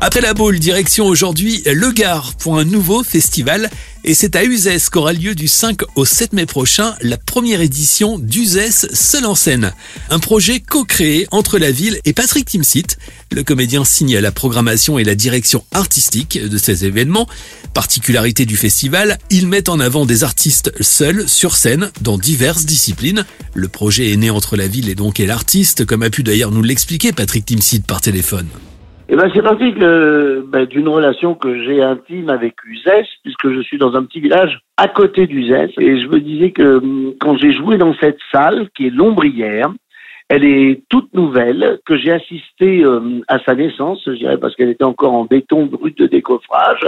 Après la boule, direction aujourd'hui Le Gard pour un nouveau festival. Et c'est à Uzès qu'aura lieu du 5 au 7 mai prochain la première édition d'Uzès Seul en scène. Un projet co-créé entre la ville et Patrick Timsit. Le comédien signe la programmation et la direction artistique de ces événements. Particularité du festival, il met en avant des artistes seuls sur scène dans diverses disciplines. Le projet est né entre la ville et donc et l'artiste, comme a pu d'ailleurs nous l'expliquer Patrick Timsit par téléphone. Eh ben, c'est parti que, ben, d'une relation que j'ai intime avec Uzès, puisque je suis dans un petit village à côté d'Uzès. Et je me disais que hum, quand j'ai joué dans cette salle, qui est l'ombrière, elle est toute nouvelle, que j'ai assisté hum, à sa naissance, je dirais, parce qu'elle était encore en béton brut de décoffrage,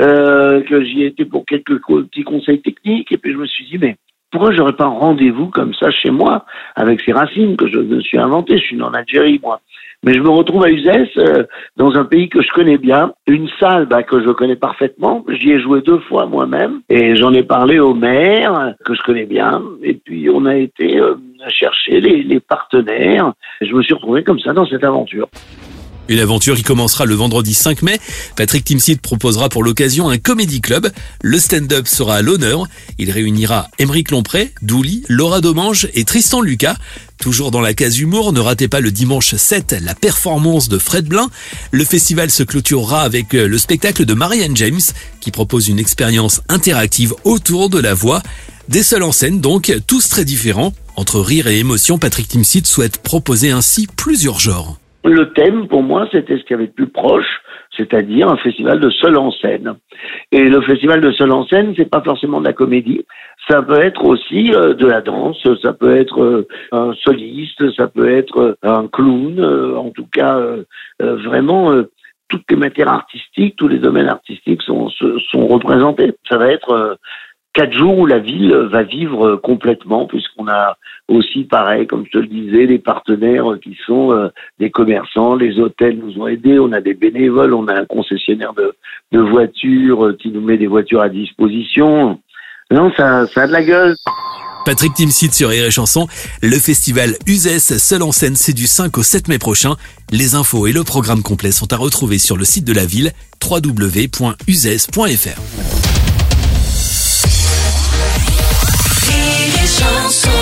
euh, que j'y étais pour quelques petits conseils techniques, et puis je me suis dit, mais pourquoi j'aurais pas un rendez-vous comme ça chez moi, avec ces racines que je me suis inventé Je suis en Algérie, moi. Mais je me retrouve à Uzès, euh, dans un pays que je connais bien, une salle bah, que je connais parfaitement. J'y ai joué deux fois moi-même et j'en ai parlé au maire que je connais bien. Et puis on a été euh, chercher les, les partenaires. Je me suis retrouvé comme ça dans cette aventure. Une aventure qui commencera le vendredi 5 mai. Patrick Timsit proposera pour l'occasion un comédie club. Le stand-up sera à l'honneur. Il réunira Émeric Lompré, Douli, Laura Domange et Tristan Lucas. Toujours dans la case humour, ne ratez pas le dimanche 7 la performance de Fred Blin. Le festival se clôturera avec le spectacle de Marianne James qui propose une expérience interactive autour de la voix. Des seuls en scène donc, tous très différents. Entre rire et émotion, Patrick Timsit souhaite proposer ainsi plusieurs genres. Le thème, pour moi, c'était ce qu'il y avait de plus proche, c'est-à-dire un festival de seul en scène. Et le festival de seul en scène, c'est pas forcément de la comédie. Ça peut être aussi euh, de la danse, ça peut être euh, un soliste, ça peut être euh, un clown, en tout cas, vraiment toutes les matières artistiques, tous les domaines artistiques sont, sont représentés. Ça va être quatre jours où la ville va vivre complètement, puisqu'on a aussi, pareil, comme je te le disais, des partenaires qui sont euh, des commerçants, les hôtels nous ont aidés, on a des bénévoles, on a un concessionnaire de, voitures euh, qui nous met des voitures à disposition. Non, ça, ça a de la gueule. Patrick Timsit sur Rire et Chanson. Le festival Uzès seul en scène, c'est du 5 au 7 mai prochain. Les infos et le programme complet sont à retrouver sur le site de la ville www.uzès.fr. chanson